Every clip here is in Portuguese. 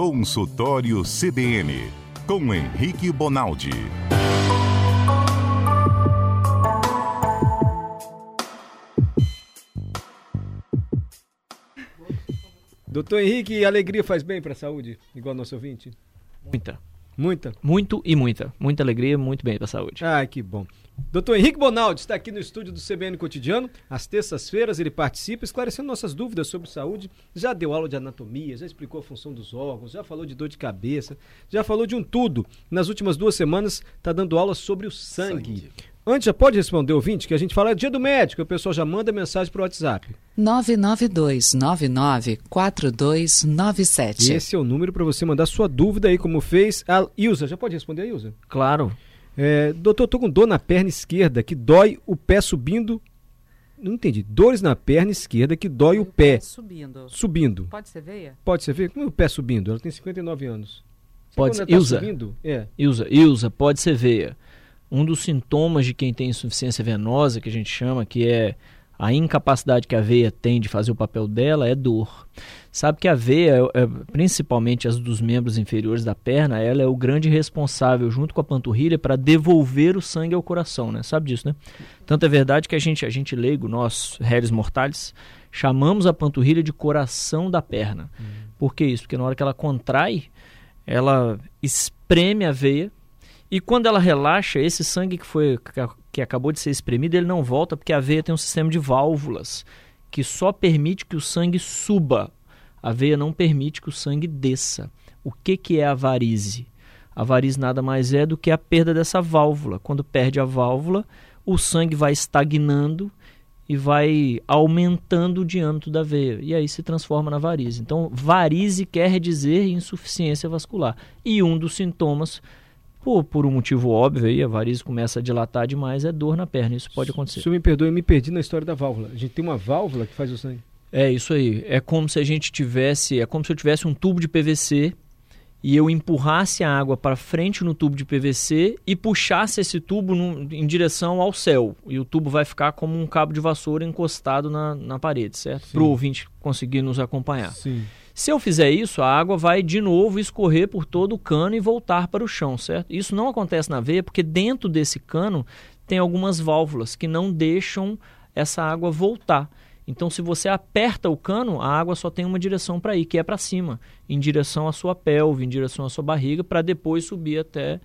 Consultório CBN, com Henrique Bonaldi. Doutor Henrique, alegria faz bem para a saúde, igual nosso ouvinte? Muita. Muita? Muito e muita. Muita alegria, muito bem para a saúde. Ah, que bom. Doutor Henrique Bonaldi está aqui no estúdio do CBN Cotidiano. Às terças-feiras ele participa esclarecendo nossas dúvidas sobre saúde. Já deu aula de anatomia, já explicou a função dos órgãos, já falou de dor de cabeça, já falou de um tudo. Nas últimas duas semanas está dando aula sobre o sangue. sangue. Antes, já pode responder, ouvinte, que a gente fala é dia do médico, o pessoal já manda mensagem para o WhatsApp. 992-994297. Esse é o número para você mandar sua dúvida aí, como fez a Ilza. Já pode responder, Ilza? Claro. É, doutor, eu tô com dor na perna esquerda, que dói o pé subindo. Não entendi. Dores na perna esquerda que dói o, o pé. pé. Subindo. Subindo. Pode ser veia? Pode ser veia. Como é o pé subindo? Ela tem 59 anos. Pode ser. Tá Ilza. Subindo? É. Ilza, Ilza, pode ser veia. Um dos sintomas de quem tem insuficiência venosa, que a gente chama, que é a incapacidade que a veia tem de fazer o papel dela, é dor. Sabe que a veia, é, principalmente as dos membros inferiores da perna, ela é o grande responsável, junto com a panturrilha, para devolver o sangue ao coração, né? Sabe disso, né? Tanto é verdade que a gente, a gente leigo, nós, réis mortais, chamamos a panturrilha de coração da perna. Uhum. Por que isso? Porque na hora que ela contrai, ela espreme a veia, e quando ela relaxa, esse sangue que foi que acabou de ser espremido, ele não volta porque a veia tem um sistema de válvulas que só permite que o sangue suba. A veia não permite que o sangue desça. O que, que é a varize? A varize nada mais é do que a perda dessa válvula. Quando perde a válvula, o sangue vai estagnando e vai aumentando o diâmetro da veia. E aí se transforma na varize. Então, varize quer dizer insuficiência vascular. E um dos sintomas por, por um motivo óbvio aí, a varize começa a dilatar demais, é dor na perna. Isso pode acontecer. Se me perdoe, eu me perdi na história da válvula. A gente tem uma válvula que faz o sangue. É isso aí. É como se a gente tivesse, é como se eu tivesse um tubo de PVC e eu empurrasse a água para frente no tubo de PVC e puxasse esse tubo em direção ao céu. E o tubo vai ficar como um cabo de vassoura encostado na, na parede, certo? Para o ouvinte conseguir nos acompanhar. Sim. Se eu fizer isso, a água vai de novo escorrer por todo o cano e voltar para o chão, certo? Isso não acontece na veia porque dentro desse cano tem algumas válvulas que não deixam essa água voltar. Então, se você aperta o cano, a água só tem uma direção para ir, que é para cima, em direção à sua pelve, em direção à sua barriga, para depois subir até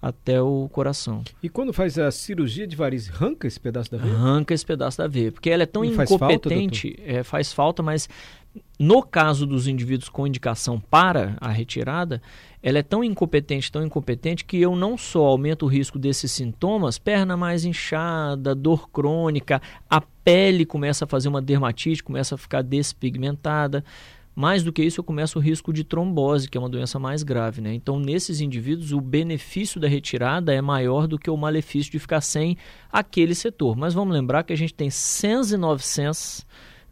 até o coração. E quando faz a cirurgia de variz, arranca esse pedaço da veia? Arranca esse pedaço da veia, porque ela é tão e incompetente, faz falta, é, faz falta, mas no caso dos indivíduos com indicação para a retirada, ela é tão incompetente, tão incompetente, que eu não só aumento o risco desses sintomas, perna mais inchada, dor crônica, a pele começa a fazer uma dermatite, começa a ficar despigmentada. Mais do que isso, eu começo o risco de trombose, que é uma doença mais grave. Né? Então, nesses indivíduos, o benefício da retirada é maior do que o malefício de ficar sem aquele setor. Mas vamos lembrar que a gente tem 100 e 900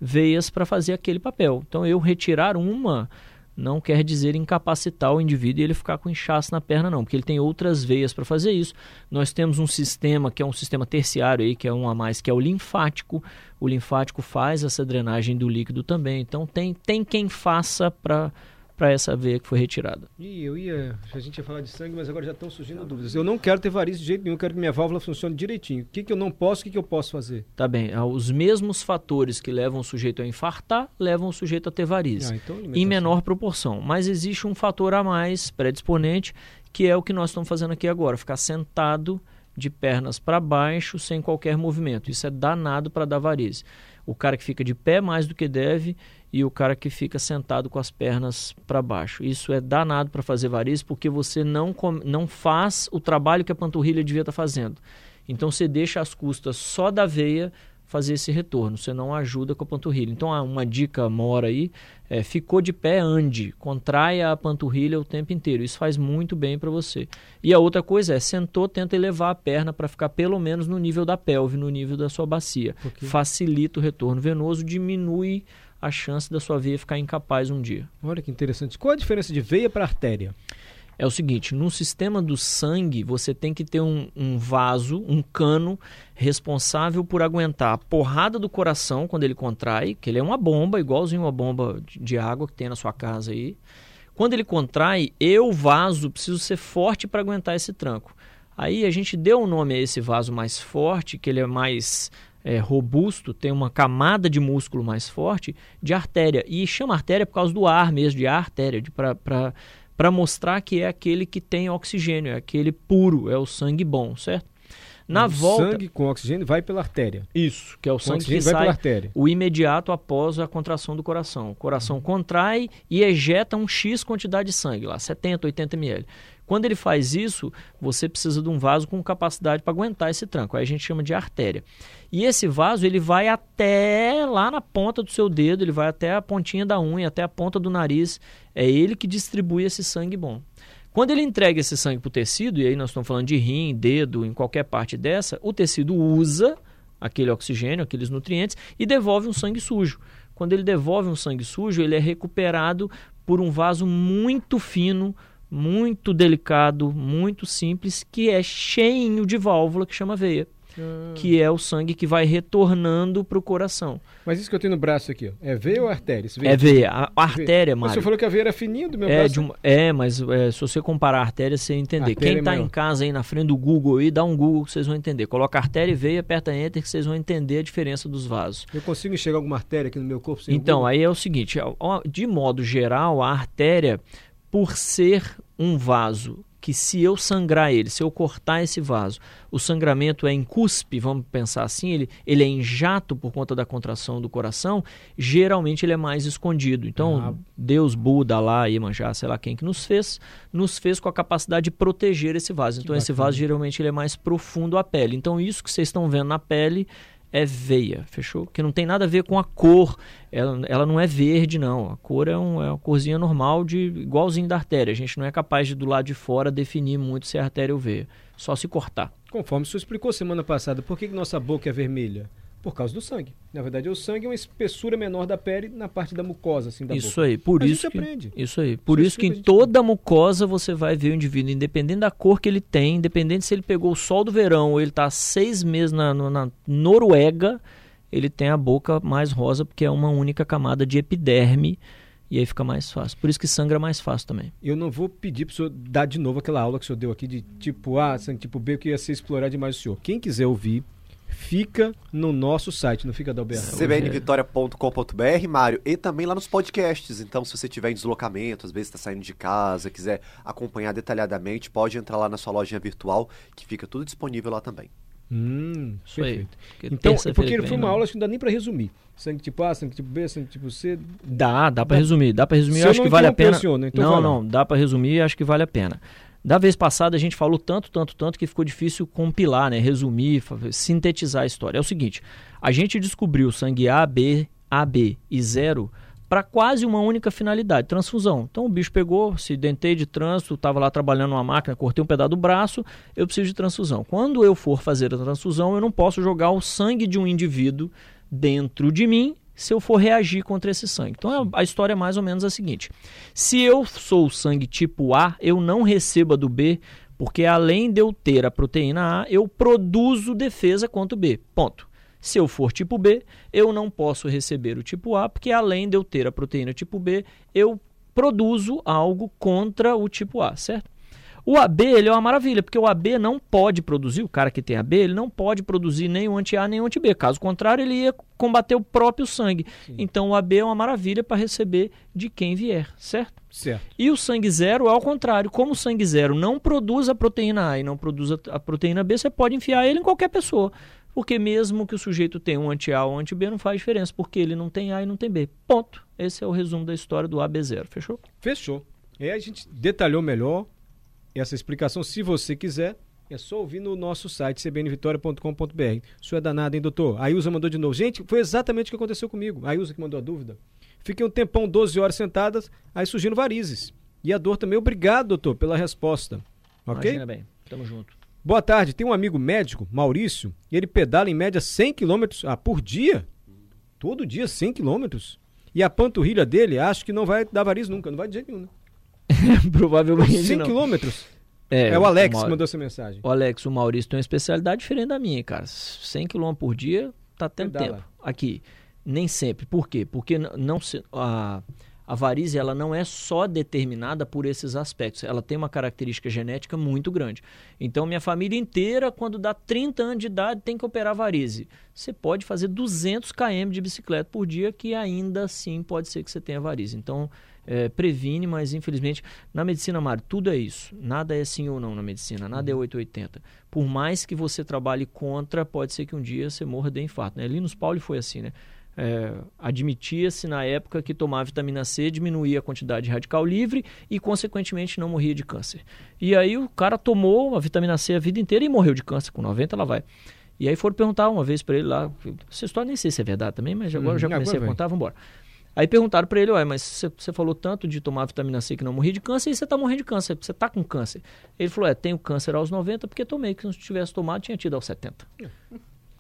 veias para fazer aquele papel. Então, eu retirar uma não quer dizer incapacitar o indivíduo e ele ficar com inchaço na perna, não, porque ele tem outras veias para fazer isso. Nós temos um sistema que é um sistema terciário aí, que é um a mais, que é o linfático. O linfático faz essa drenagem do líquido também. Então tem, tem quem faça para para essa veia que foi retirada. E eu ia, a gente ia falar de sangue, mas agora já estão surgindo dúvidas. Eu não quero ter varizes de jeito nenhum, eu quero que minha válvula funcione direitinho. O que, que eu não posso, o que, que eu posso fazer? Tá bem, ah, os mesmos fatores que levam o sujeito a infartar, levam o sujeito a ter varizes, ah, então em menor proporção. Mas existe um fator a mais predisponente, que é o que nós estamos fazendo aqui agora, ficar sentado de pernas para baixo sem qualquer movimento. Isso é danado para dar varizes. O cara que fica de pé mais do que deve e o cara que fica sentado com as pernas para baixo. Isso é danado para fazer varizes porque você não, não faz o trabalho que a panturrilha devia estar tá fazendo. Então você deixa as custas só da veia fazer esse retorno, você não ajuda com a panturrilha. Então uma dica mora aí, é, ficou de pé, ande, contraia a panturrilha o tempo inteiro. Isso faz muito bem para você. E a outra coisa é, sentou, tenta elevar a perna para ficar pelo menos no nível da pelve, no nível da sua bacia. Facilita o retorno venoso, diminui a chance da sua veia ficar incapaz um dia. Olha que interessante. Qual a diferença de veia para artéria? É o seguinte, no sistema do sangue, você tem que ter um, um, vaso, um cano responsável por aguentar a porrada do coração quando ele contrai, que ele é uma bomba, igualzinho uma bomba de, água que tem na sua casa aí, Quando ele contrai, eu, vaso, preciso ser forte para aguentar esse tranco. Aí a gente deu o um nome a esse vaso mais forte, que ele é mais é, robusto, tem uma camada de músculo mais forte, de artéria. E chama artéria por causa do ar mesmo, de artéria, para mostrar que é aquele que tem oxigênio, é aquele puro, é o sangue bom, certo? Na o volta, sangue com oxigênio vai pela artéria. Isso, que é o com sangue que vai pela artéria. o imediato após a contração do coração. O coração uhum. contrai e ejeta um X quantidade de sangue, lá 70, 80 ml. Quando ele faz isso, você precisa de um vaso com capacidade para aguentar esse tranco. Aí a gente chama de artéria. E esse vaso ele vai até lá na ponta do seu dedo, ele vai até a pontinha da unha, até a ponta do nariz. É ele que distribui esse sangue bom. Quando ele entrega esse sangue para o tecido, e aí nós estamos falando de rim, dedo, em qualquer parte dessa, o tecido usa aquele oxigênio, aqueles nutrientes, e devolve um sangue sujo. Quando ele devolve um sangue sujo, ele é recuperado por um vaso muito fino, muito delicado, muito simples, que é cheinho de válvula que chama veia. Ah. Que é o sangue que vai retornando para o coração. Mas isso que eu tenho no braço aqui, ó, é veia ou artéria? Veia é veia. A, a artéria. Mas você falou que a veia era fininha do meu é, braço. Uma, é, mas é, se você comparar a artéria, você entender. Quem está é em casa aí na frente do Google aí, dá um Google que vocês vão entender. Coloca artéria e veia, aperta Enter que vocês vão entender a diferença dos vasos. Eu consigo enxergar alguma artéria aqui no meu corpo? então, aí é o seguinte, de modo geral, a artéria por ser um vaso que se eu sangrar ele, se eu cortar esse vaso, o sangramento é em cuspe, vamos pensar assim, ele, ele é em jato por conta da contração do coração, geralmente ele é mais escondido. Então, ah. Deus, Buda, lá, Iemanjá, sei lá quem que nos fez, nos fez com a capacidade de proteger esse vaso. Então, esse vaso geralmente ele é mais profundo à pele. Então, isso que vocês estão vendo na pele é veia, fechou? Que não tem nada a ver com a cor, ela, ela não é verde, não. A cor é, um, é uma corzinha normal, de igualzinho da artéria. A gente não é capaz de, do lado de fora, definir muito se é artéria ou veia. Só se cortar. Conforme o senhor explicou semana passada, por que, que nossa boca é vermelha? Por causa do sangue. Na verdade, o sangue é uma espessura menor da pele na parte da mucosa, assim, da isso boca. Aí, por Mas isso que, aprende. Isso aí. Por isso, isso que em toda mucosa você vai ver o indivíduo, independente da cor que ele tem, independente se ele pegou o sol do verão ou ele está seis meses na, na Noruega, ele tem a boca mais rosa porque é uma única camada de epiderme e aí fica mais fácil. Por isso que sangra mais fácil também. Eu não vou pedir para o senhor dar de novo aquela aula que o senhor deu aqui de tipo A, tipo B, que ia ser explorar demais o senhor. Quem quiser ouvir, fica no nosso site, não fica da UBR. cbnvitoria.com.br, Mário, e também lá nos podcasts. Então, se você tiver em deslocamento, às vezes está saindo de casa, quiser acompanhar detalhadamente, pode entrar lá na sua lojinha virtual, que fica tudo disponível lá também. Hum, Isso perfeito. Aí, então, porque ele foi uma aula, acho que não dá nem para resumir. Sangue tipo A, sangue tipo B, sangue tipo C. Dá, dá para resumir. Dá para resumir, acho que vale a pena. Então não, não, dá para resumir, acho que vale a pena. Da vez passada a gente falou tanto, tanto, tanto que ficou difícil compilar, né, resumir, sintetizar a história. É o seguinte, a gente descobriu sangue A, B, AB e zero para quase uma única finalidade, transfusão. Então o bicho pegou, se dentei de trânsito, estava lá trabalhando numa máquina, cortei um pedaço do braço, eu preciso de transfusão. Quando eu for fazer a transfusão, eu não posso jogar o sangue de um indivíduo dentro de mim se eu for reagir contra esse sangue. Então a, história é mais ou menos a seguinte: se eu sou sangue tipo A, eu não recebo a do B, porque além de eu ter a proteína A, eu produzo defesa contra o B. Ponto. Se eu for tipo B, eu não posso receber o tipo A, porque além de eu ter a proteína tipo B, eu produzo algo contra o tipo A, certo? O AB ele é uma maravilha, porque o AB não pode produzir, o cara que tem AB, ele não pode produzir nem o anti-A nem o anti-B. Caso contrário, ele ia combater o próprio sangue. Sim. Então o AB é uma maravilha para receber de quem vier, certo? Certo. E o sangue zero é ao contrário. Como o sangue zero não produz a proteína A e não produz a proteína B, você pode enfiar ele em qualquer pessoa. Porque mesmo que o sujeito tenha um anti-A ou um anti-B, não faz diferença, porque ele não tem A e não tem B. Ponto. Esse é o resumo da história do AB0. Fechou? Fechou. E aí a gente detalhou melhor essa explicação, se você quiser, é só ouvir no nosso site, cbnvitoria.com.br. Isso é danado, hein, doutor? A Ilza mandou de novo. Gente, foi exatamente o que aconteceu comigo. A Ilza que mandou a dúvida. Fiquei um tempão, 12 horas sentadas, aí surgindo varizes. E a dor também. Obrigado, doutor, pela resposta. Ok? Imagina bem. Tamo junto. Boa tarde. Tem um amigo médico, Maurício, e ele pedala em média 100 km ah, por dia. Todo dia 100 km. E a panturrilha dele, acho que não vai dar variz nunca. Não vai de jeito nenhum, né? Provavelmente 100 não. quilômetros? É, é o Alex que mandou essa mensagem. O Alex, o Maurício tem uma especialidade diferente da minha, cara. 100 km por dia, tá tendo Pedala. tempo. Aqui, nem sempre. Por quê? Porque não se, a, a A varizes ela não é só determinada por esses aspectos, ela tem uma característica genética muito grande. Então, minha família inteira, quando dá 30 anos de idade, tem que operar varize. Você pode fazer 200 km de bicicleta por dia, que ainda assim pode ser que você tenha varize. Então, é, previne, mas infelizmente na medicina, Mário, tudo é isso. Nada é sim ou não na medicina, nada é 880. Uhum. Por mais que você trabalhe contra, pode ser que um dia você morra de infarto. Né? Linus Paulo foi assim, né? É, admitia-se na época que tomar vitamina C diminuía a quantidade de radical livre e, consequentemente, não morria de câncer. E aí o cara tomou a vitamina C a vida inteira e morreu de câncer. Com 90 ela vai. E aí foram perguntar uma vez para ele lá, essa história nem sei se é verdade também, mas agora hum, já comecei agora a contar, vamos embora. Aí perguntaram para ele, ué, mas você falou tanto de tomar vitamina C que não morri de câncer e você está morrendo de câncer, você está com câncer. Ele falou, é, tenho câncer aos 90 porque tomei, que se não tivesse tomado tinha tido aos 70.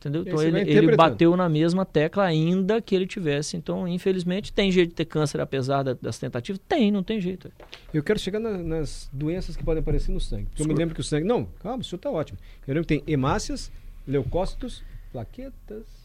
Entendeu? Então ele, ele bateu na mesma tecla ainda que ele tivesse. Então, infelizmente, tem jeito de ter câncer apesar da, das tentativas? Tem, não tem jeito. Eu quero chegar na, nas doenças que podem aparecer no sangue. Porque eu me lembro que o sangue... Não, calma, o senhor está ótimo. Eu lembro que tem hemácias, leucócitos, plaquetas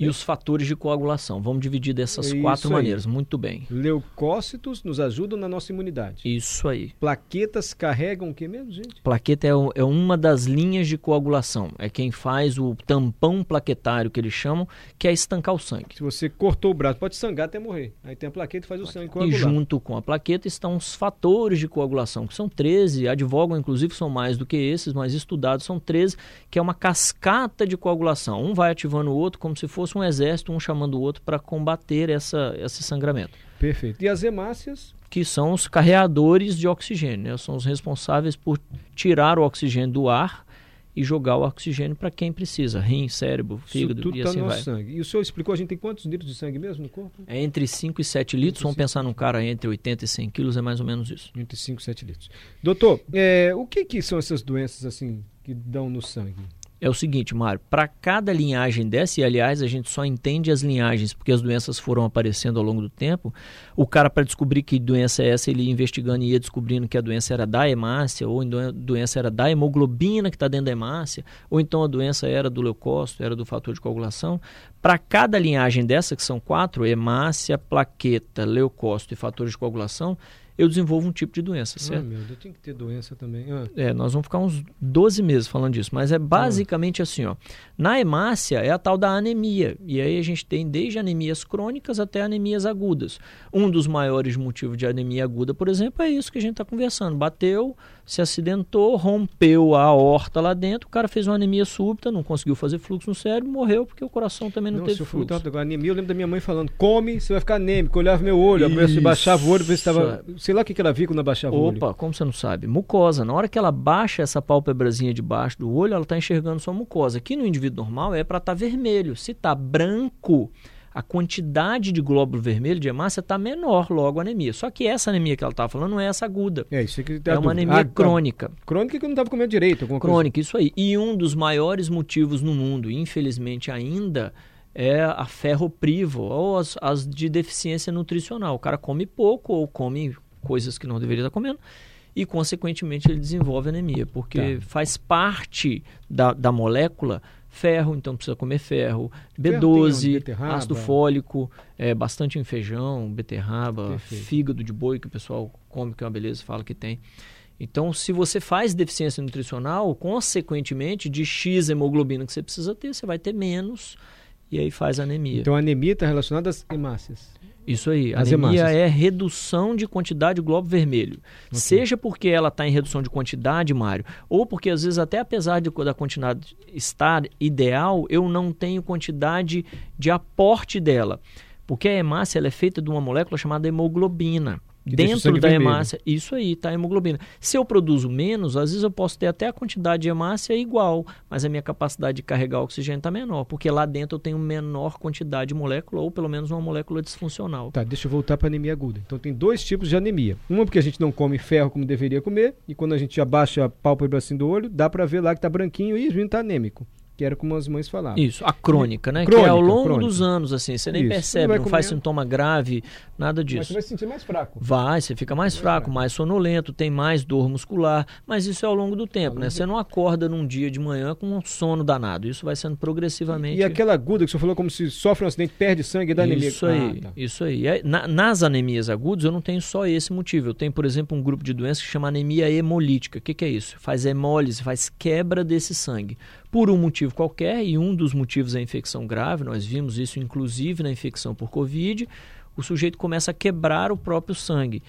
e os fatores de coagulação. Vamos dividir dessas Isso quatro aí. maneiras. Muito bem. Leucócitos nos ajudam na nossa imunidade. Isso aí. Plaquetas carregam o que mesmo, gente? Plaqueta é, é, uma das linhas de coagulação. É quem faz o tampão plaquetário que eles chamam, que é estancar o sangue. Se você cortou o braço, pode sangrar até morrer. Aí tem a plaqueta e faz o sangue coagular. E junto com a plaqueta estão os fatores de coagulação, que são 13, advogam inclusive são mais do que esses, mas estudados são 13, que é uma cascata de coagulação. Um vai ativando o outro como se fosse fosse um exército, um chamando o outro para combater essa, esse sangramento. Perfeito. E as hemácias? Que são os carreadores de oxigênio, né? são os responsáveis por tirar o oxigênio do ar e jogar o oxigênio para quem precisa, rim, cérebro, fígado tudo e tá assim no vai. sangue. E o senhor explicou, a gente tem quantos litros de sangue mesmo no corpo? É entre 5 e 7 litros, vamos pensar num cara entre 80 e 100 quilos, é mais ou menos isso. Entre 5 e 7 litros. Doutor, é, o que, que são essas doenças assim que dão no sangue? É o seguinte, Mário, para cada linhagem dessa, e aliás a gente só entende as linhagens porque as doenças foram aparecendo ao longo do tempo, o cara para descobrir que doença é essa, ele ia investigando e ia descobrindo que a doença era da hemácia, ou a doença era da hemoglobina que está dentro da hemácia, ou então a doença era do leucócito, era do fator de coagulação. Para cada linhagem dessa, que são quatro, hemácia, plaqueta, leucócito e fator de coagulação, eu desenvolvo um tipo de doença, ah, certo? Ah, meu Deus, tem que ter doença também. Ah. É, nós vamos ficar uns 12 meses falando disso, mas é basicamente ah. assim, ó. Na hemácia é a tal da anemia, e aí a gente tem desde anemias crônicas até anemias agudas. Um dos maiores motivos de anemia aguda, por exemplo, é isso que a gente está conversando. Bateu, se acidentou, rompeu a horta lá dentro, o cara fez uma anemia súbita, não conseguiu fazer fluxo no cérebro, morreu porque o coração também não, não teve fluxo. Tanto, anemia, eu lembro da minha mãe falando, come, você vai ficar anêmico. Eu olhava meu olho, eu baixava o olho, ver se estava sei lá o que, que ela viu quando baixava Opa, o olho. Opa, como você não sabe? Mucosa. Na hora que ela baixa essa pálpebrazinha debaixo do olho, ela está enxergando sua mucosa. Aqui no indivíduo normal é para estar tá vermelho. Se está branco, a quantidade de glóbulo vermelho de hemácia está menor, logo anemia. Só que essa anemia que ela estava falando não é essa aguda. É, isso que tá é uma anemia ah, tá. crônica. Crônica que não estava comendo direito. Crônica, coisa. isso aí. E um dos maiores motivos no mundo, infelizmente ainda, é a ferroprivo ou as, as de deficiência nutricional. O cara come pouco ou come coisas que não deveria estar comendo e, consequentemente, ele desenvolve anemia, porque tá. faz parte da, da molécula ferro, então precisa comer ferro, B12, ferro ácido fólico, é, bastante em feijão, beterraba, Perfeito. fígado de boi, que o pessoal come, que é uma beleza, fala que tem. Então, se você faz deficiência nutricional, consequentemente, de X hemoglobina que você precisa ter, você vai ter menos e aí faz anemia. Então anemia está relacionada às hemácias. Isso aí. As anemia hemácias. é redução de quantidade de glóbulo vermelho. Okay. Seja porque ela está em redução de quantidade, Mário, ou porque às vezes até apesar de, da quantidade estar ideal, eu não tenho quantidade de aporte dela. Porque a hemácia ela é feita de uma molécula chamada hemoglobina. Que dentro da hemácia, isso aí, tá? A hemoglobina. Se eu produzo menos, às vezes eu posso ter até a quantidade de hemácia igual, mas a minha capacidade de carregar oxigênio está menor, porque lá dentro eu tenho menor quantidade de molécula, ou pelo menos uma molécula disfuncional. Tá, deixa eu voltar para anemia aguda. Então tem dois tipos de anemia. Uma porque a gente não come ferro como deveria comer, e quando a gente abaixa a pálpebra assim do olho, dá para ver lá que tá branquinho e o está anêmico. Que era como as mães falavam. Isso, a crônica, né? Crônica, que é ao longo crônica. dos anos, assim, você nem Isso. percebe, não, não faz sintoma grave, nada disso. Mas você vai se sentir mais fraco. Vai, você fica mais fraco, mais sonolento, tem mais dor muscular, mas isso é ao longo do tempo, né? Você não acorda num dia de manhã com um sono danado, isso vai sendo progressivamente... E aquela aguda que você falou, como se sofre um acidente, perde sangue e dá anemia. Isso aí, ah, tá. isso aí. Na, nas anemias agudas, eu não tenho só esse motivo, eu tenho, por exemplo, um grupo de doenças que chama anemia hemolítica. O que, que é isso? Faz hemólise, faz quebra desse sangue por um motivo qualquer, e um dos motivos é a infecção grave, nós vimos isso inclusive na infecção por Covid, o sujeito começa a quebrar o próprio sangue.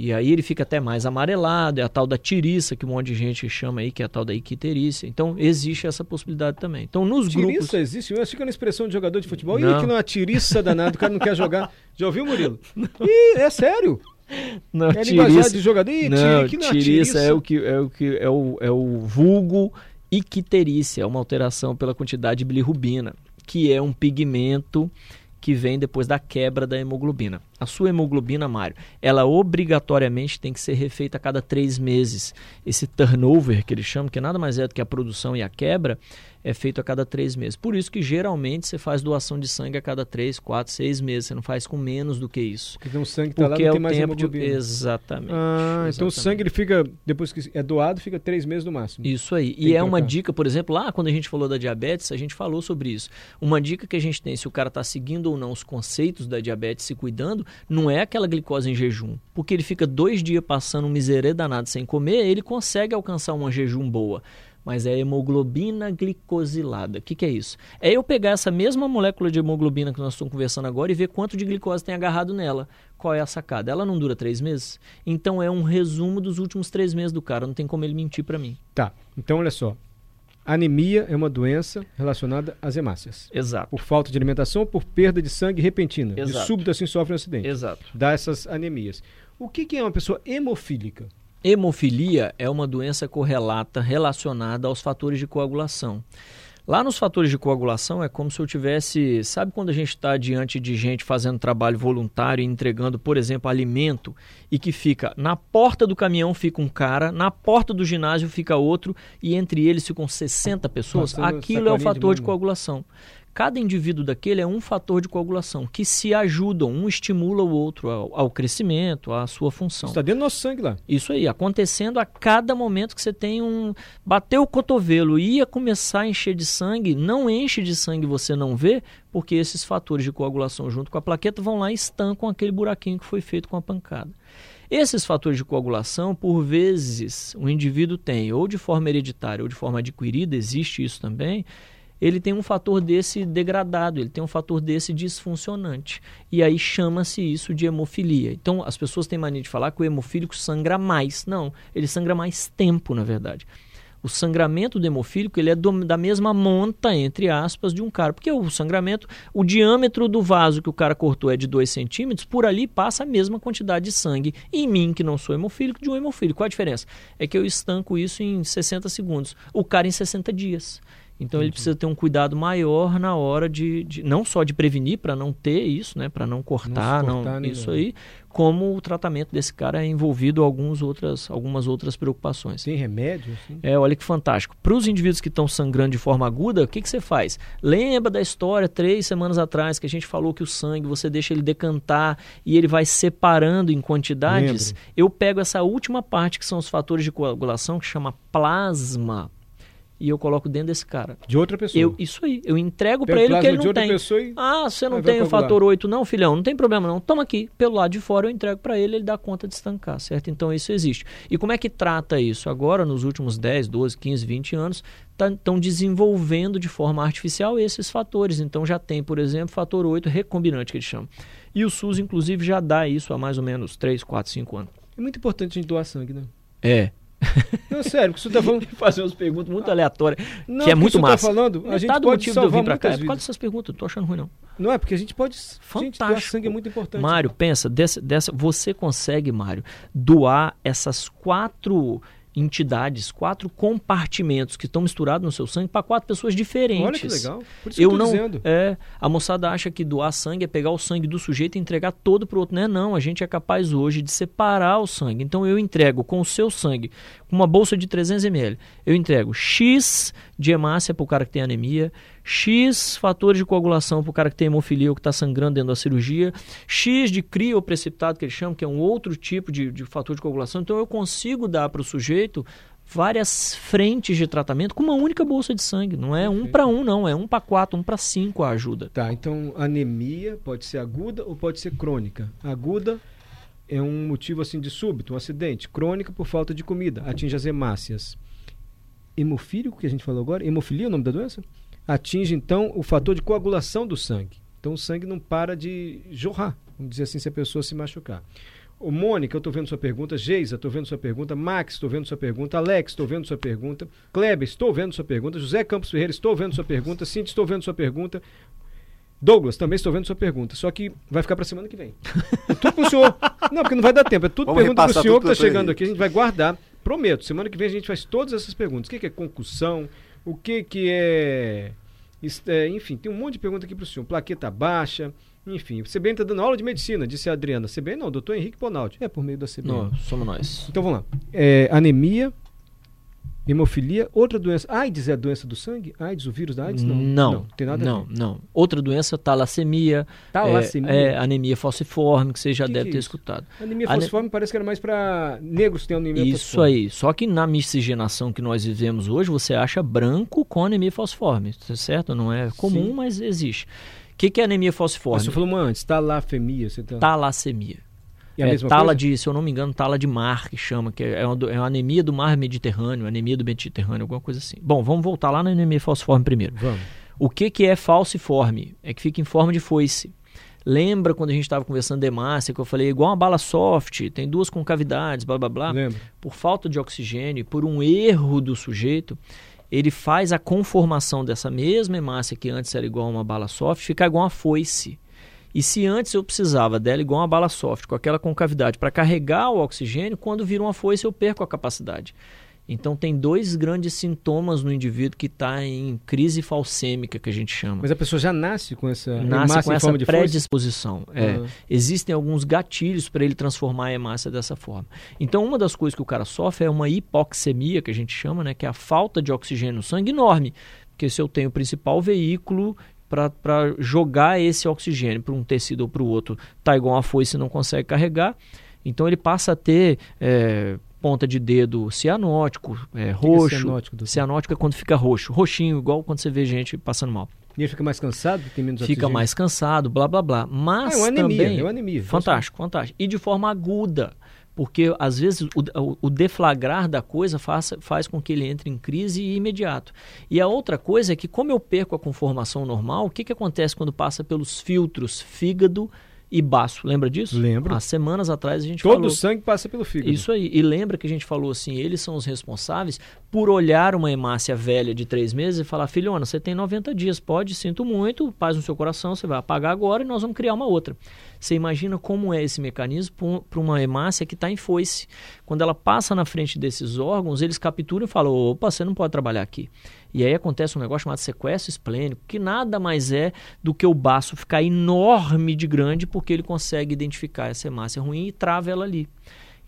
E aí ele fica até mais amarelado, é a tal da tiriça, que um monte de gente chama aí, que é a tal da iquiterice. Então, existe essa possibilidade também. Então, nos tiriça grupos... Tiriça existe? Eu fica na expressão de jogador de futebol. Não. Ih, que não é tiriça danado, o cara não quer jogar. Já ouviu, Murilo? Ih, é sério. Não, é tiriça... de jogador? Ih, não, que não é tiriça é o que é o que é o, é o vulgo Icterícia é uma alteração pela quantidade de bilirrubina, que é um pigmento que vem depois da quebra da hemoglobina. A sua hemoglobina, Mário, ela obrigatoriamente tem que ser refeita a cada três meses. Esse turnover que eles chamam, que nada mais é do que a produção e a quebra, é feito a cada três meses. Por isso que geralmente você faz doação de sangue a cada três, quatro, seis meses. Você não faz com menos do que isso. Porque o sangue está lá, não é tem mais tempo de... Exatamente. Ah, exatamente. então o sangue ele fica, depois que é doado, fica três meses no máximo. Isso aí. Tem e é uma dica, por exemplo, lá quando a gente falou da diabetes, a gente falou sobre isso. Uma dica que a gente tem, se o cara está seguindo ou não os conceitos da diabetes, se cuidando, não é aquela glicose em jejum. Porque ele fica dois dias passando um miserê danado sem comer, ele consegue alcançar uma jejum boa mas é hemoglobina glicosilada. O que, que, é isso? É eu pegar essa mesma molécula de hemoglobina que nós estamos conversando agora e ver quanto de glicose tem agarrado nela. Qual é a sacada? Ela não dura três meses? Então é um resumo dos últimos três meses do cara. Não tem como ele mentir para mim. Tá. Então olha só. Anemia é uma doença relacionada às hemácias. Exato. Por falta de alimentação, por perda de sangue repentina. Exato. De súbito assim sofre um acidente. Exato. Dá essas anemias. O que, que é uma pessoa hemofílica? Hemofilia é uma doença correlata relacionada aos fatores de coagulação. Lá nos fatores de coagulação é como se eu tivesse. Sabe quando a gente está diante de gente fazendo trabalho voluntário e entregando, por exemplo, alimento e que fica na porta do caminhão fica um cara, na porta do ginásio fica outro e entre eles ficam 60 pessoas? Aquilo é o fator de, de coagulação. Cada indivíduo daquele é um fator de coagulação que se ajudam, um estimula o outro ao, ao crescimento, à sua função. Está dentro do nosso sangue lá. Isso aí, acontecendo a cada momento que você tem um. Bateu o cotovelo e ia começar a encher de sangue, não enche de sangue você não vê, porque esses fatores de coagulação junto com a plaqueta vão lá e estancam aquele buraquinho que foi feito com a pancada. Esses fatores de coagulação, por vezes, o indivíduo tem, ou de forma hereditária ou de forma adquirida, existe isso também ele tem um fator desse degradado, ele tem um fator desse disfuncionante. E aí chama-se isso de hemofilia. Então as pessoas têm mania de falar que o hemofílico sangra mais. Não, ele sangra mais tempo, na verdade. O sangramento do hemofílico ele é do, da mesma monta, entre aspas, de um cara. Porque o sangramento, o diâmetro do vaso que o cara cortou é de 2 centímetros, por ali passa a mesma quantidade de sangue. Em mim, que não sou hemofílico, de um hemofílico. Qual a diferença? É que eu estanco isso em 60 segundos. O cara em 60 dias. Então ele precisa ter um cuidado maior na hora de, de não só de prevenir para não ter isso, né, para não cortar, não, cortar, não isso aí, como o tratamento desse cara é envolvido algumas outras, algumas outras preocupações. Tem remédio? Assim? É, olha que fantástico. Para os indivíduos que estão sangrando de forma aguda, o que, que você faz? Lembra da história três semanas atrás que a gente falou que o sangue você deixa ele decantar e ele vai separando em quantidades? Lembro. Eu pego essa última parte que são os fatores de coagulação que chama plasma e eu coloco dentro desse cara. De outra pessoa. Eu, isso aí. Eu entrego para ele o que ele não tem. E... Ah, você não tem o fator 8 não, filhão? Não tem problema não. Toma aqui. Pelo lado de fora eu entrego para ele, ele dá conta de estancar, certo? Então isso existe. E como é que trata isso? Agora, nos últimos 10, 12, 15, 20 anos, estão tá, desenvolvendo de forma artificial esses fatores. Então já tem, por exemplo, fator 8 recombinante, que eles chamam. E o SUS, inclusive, já dá isso há mais ou menos 3, 4, 5 anos. É muito importante a gente doar sangue, né? É. Não, sério, porque você está falando. fazer umas perguntas muito aleatórias, não, que é muito tá massa. Tá falando, a gente pode motivo de eu vir para cá é por causa dessas perguntas, não tô achando ruim não. Não é porque a gente pode, Fantástico. Gente, doar sangue é muito importante. Mário, pensa, dessa, dessa, você consegue, Mário, doar essas quatro entidades, quatro compartimentos que estão misturados no seu sangue para quatro pessoas diferentes. Olha que legal. Por isso eu, eu não, dizendo. É, a moçada acha que doar sangue é pegar o sangue do sujeito e entregar todo para o outro. Não é não, a gente é capaz hoje de separar o sangue. Então eu entrego com o seu sangue, com uma bolsa de 300 ml, eu entrego X de hemácia para o cara que tem anemia, X fatores de coagulação para o cara que tem hemofilia ou que está sangrando dentro da cirurgia, X de crioprecipitado, que eles chamam, que é um outro tipo de, de fator de coagulação. Então eu consigo dar para o sujeito várias frentes de tratamento com uma única bolsa de sangue. Não é um para um, não. É um para quatro, um para cinco a ajuda. Tá, então anemia pode ser aguda ou pode ser crônica. Aguda é um motivo assim de súbito, um acidente. Crônica por falta de comida, atinge as hemácias. Hemofílico, que a gente falou agora, hemofilia é o nome da doença? Atinge então o fator de coagulação do sangue. Então o sangue não para de jorrar, vamos dizer assim, se a pessoa se machucar. Ô, Mônica, eu estou vendo sua pergunta. Geisa, estou vendo sua pergunta. Max, estou vendo sua pergunta. Alex, estou vendo sua pergunta. Kleber, estou vendo sua pergunta. José Campos Ferreira, estou vendo sua pergunta. Cintia, estou vendo sua pergunta. Douglas, também estou vendo sua pergunta. Só que vai ficar para semana que vem. É tudo para o senhor. Não, porque não vai dar tempo. É tudo Vamos pergunta para o senhor que está chegando aqui. A gente vai guardar. Prometo, semana que vem a gente faz todas essas perguntas. O que, que é concussão? O que, que é, é. Enfim, tem um monte de pergunta aqui para o senhor. Plaqueta baixa. Enfim, o CBN está dando aula de medicina, disse a Adriana. CBN não, doutor Henrique Bonaldi. É por meio da CBN. Não, somos nós. Então vamos lá. É, anemia, hemofilia, outra doença. AIDS é a doença do sangue? AIDS, o vírus da AIDS? Não. Não, não tem nada não, não. Outra doença, talassemia. Talassemia? É, é anemia falciforme, que você já que deve que é ter isso? escutado. Anemia falciforme Ane... parece que era mais para negros que têm anemia isso falciforme. Isso aí. Só que na miscigenação que nós vivemos hoje, você acha branco com anemia falciforme, certo? Não é comum, Sim. mas existe que, que é anemia falciforme? Você falou uma antes, talafemia. Você tá... Talassemia. A é, tala coisa? de, se eu não me engano, tala de mar, que chama, que é uma, é uma anemia do mar Mediterrâneo, anemia do Mediterrâneo, alguma coisa assim. Bom, vamos voltar lá na anemia falciforme primeiro. Vamos. O que, que é falciforme? É que fica em forma de foice. Lembra quando a gente estava conversando de hemácia, que eu falei, igual uma bala soft, tem duas concavidades, blá blá blá. Lembra. Por falta de oxigênio, por um erro do sujeito, ele faz a conformação dessa mesma hemácia que antes era igual a uma bala soft, ficar igual uma foice. E se antes eu precisava dela igual uma bala soft, com aquela concavidade para carregar o oxigênio, quando vira uma foice eu perco a capacidade. Então tem dois grandes sintomas no indivíduo que está em crise falcêmica, que a gente chama. Mas a pessoa já nasce com essa nasce com essa predisposição. É. Uhum. Existem alguns gatilhos para ele transformar a hemácia dessa forma. Então uma das coisas que o cara sofre é uma hipoxemia, que a gente chama, né, que é a falta de oxigênio no sangue enorme. Porque se eu tenho o principal veículo para jogar esse oxigênio para um tecido ou para o outro, tá igual uma foice e não consegue carregar, então ele passa a ter é, ponta de dedo cianótico, é, roxo. É cianótico, cianótico é quando fica roxo, roxinho, igual quando você vê gente passando mal. E ele fica mais cansado, tem menos Fica oxigênio. mais cansado, blá blá blá. Mas ah, é uma anemia, também, é uma anemia. Fantástico, fantástico. E de forma aguda, porque às vezes o, o, deflagrar da coisa faz, faz com que ele entre em crise imediato. E a outra coisa é que como eu perco a conformação normal, o que, que acontece quando passa pelos filtros fígado, e baço. Lembra disso? Lembro. Há semanas atrás a gente Todo falou... Todo o sangue passa pelo fígado. Isso aí. E lembra que a gente falou assim, eles são os responsáveis por olhar uma hemácia velha de três meses e falar, filhona, você tem 90 dias, pode, sinto muito, paz no seu coração, você vai apagar agora e nós vamos criar uma outra. Você imagina como é esse mecanismo para uma hemácia que está em foice. Quando ela passa na frente desses órgãos, eles capturam e falam, opa, você não pode trabalhar aqui. E aí acontece um negócio chamado sequestro esplênico, que nada mais é do que o baço ficar enorme de grande, porque ele consegue identificar essa hemácia ruim e trava ela ali.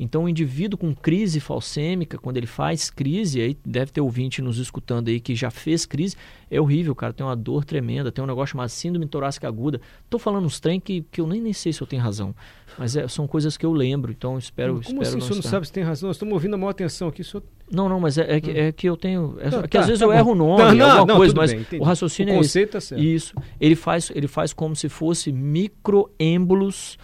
Então, o indivíduo com crise falcêmica, quando ele faz crise, aí deve ter ouvinte nos escutando aí que já fez crise, é horrível, cara. Tem uma dor tremenda, tem um negócio chamado síndrome torácica aguda. Tô falando uns trem que, que eu nem, nem sei se eu tenho razão, mas é, são coisas que eu lembro, então espero. Como espero assim o senhor não sabe se tem razão? Nós estamos ouvindo a maior atenção aqui. Senhor... Não, não, mas é, é, que, hum. é que eu tenho. É, não, que tá, às vezes tá eu bom. erro o nome, não, não, alguma não, coisa, mas bem, o raciocínio o é esse. Tá Isso. Ele faz, ele faz como se fosse microêmbolos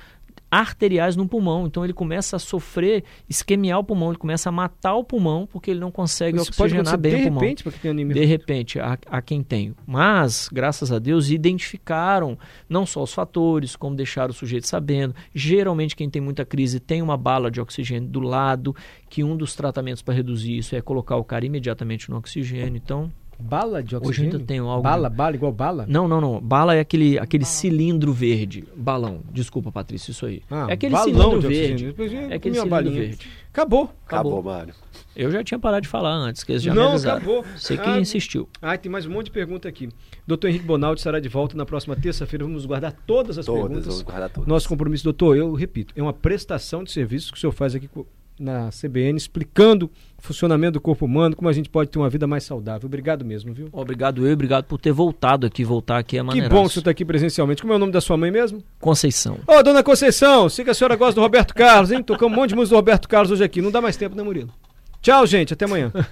arteriais no pulmão. Então ele começa a sofrer, isquemiar o pulmão, ele começa a matar o pulmão porque ele não consegue Isso oxigenar bem o pulmão. De repente, porque tem anemia. De repente, a, a quem tem. Mas, graças a Deus, identificaram não só os fatores, como deixar o sujeito sabendo. Geralmente, quem tem muita crise tem uma bala de oxigênio do lado, que um dos tratamentos para reduzir isso é colocar o cara imediatamente no oxigênio. Então, Bala de oxigênio? Hoje eu tenho algo... Bala, bala, igual bala? Não, não, não. Bala é aquele, aquele cilindro verde. Balão. Desculpa, Patrícia, isso aí. Ah, é aquele cilindro verde. É aquele cilindro balinha. verde. Acabou. Acabou, Acabou Mário. Eu já tinha parado de falar antes, que eles já não, acabou. Você que ah, insistiu. Ah, tem mais um monte de pergunta aqui. Doutor Henrique Bonaldi estará de volta na próxima terça-feira. Vamos guardar todas as todas, perguntas. Vamos guardar todas. Nosso compromisso, doutor, eu repito, é uma prestação de serviços que o senhor faz aqui na CBN explicando o funcionamento do corpo humano, como a gente pode ter uma vida mais saudável. Obrigado mesmo, viu? Obrigado eu, obrigado por ter voltado aqui, voltar aqui é maneiro. Que bom que você está aqui presencialmente. Como é o nome da sua mãe mesmo? Conceição. Ô, oh, dona Conceição, sei que a senhora gosta do Roberto Carlos, hein? Tocamos um monte de música do Roberto Carlos hoje aqui. Não dá mais tempo, né, Murilo? Tchau, gente. Até amanhã.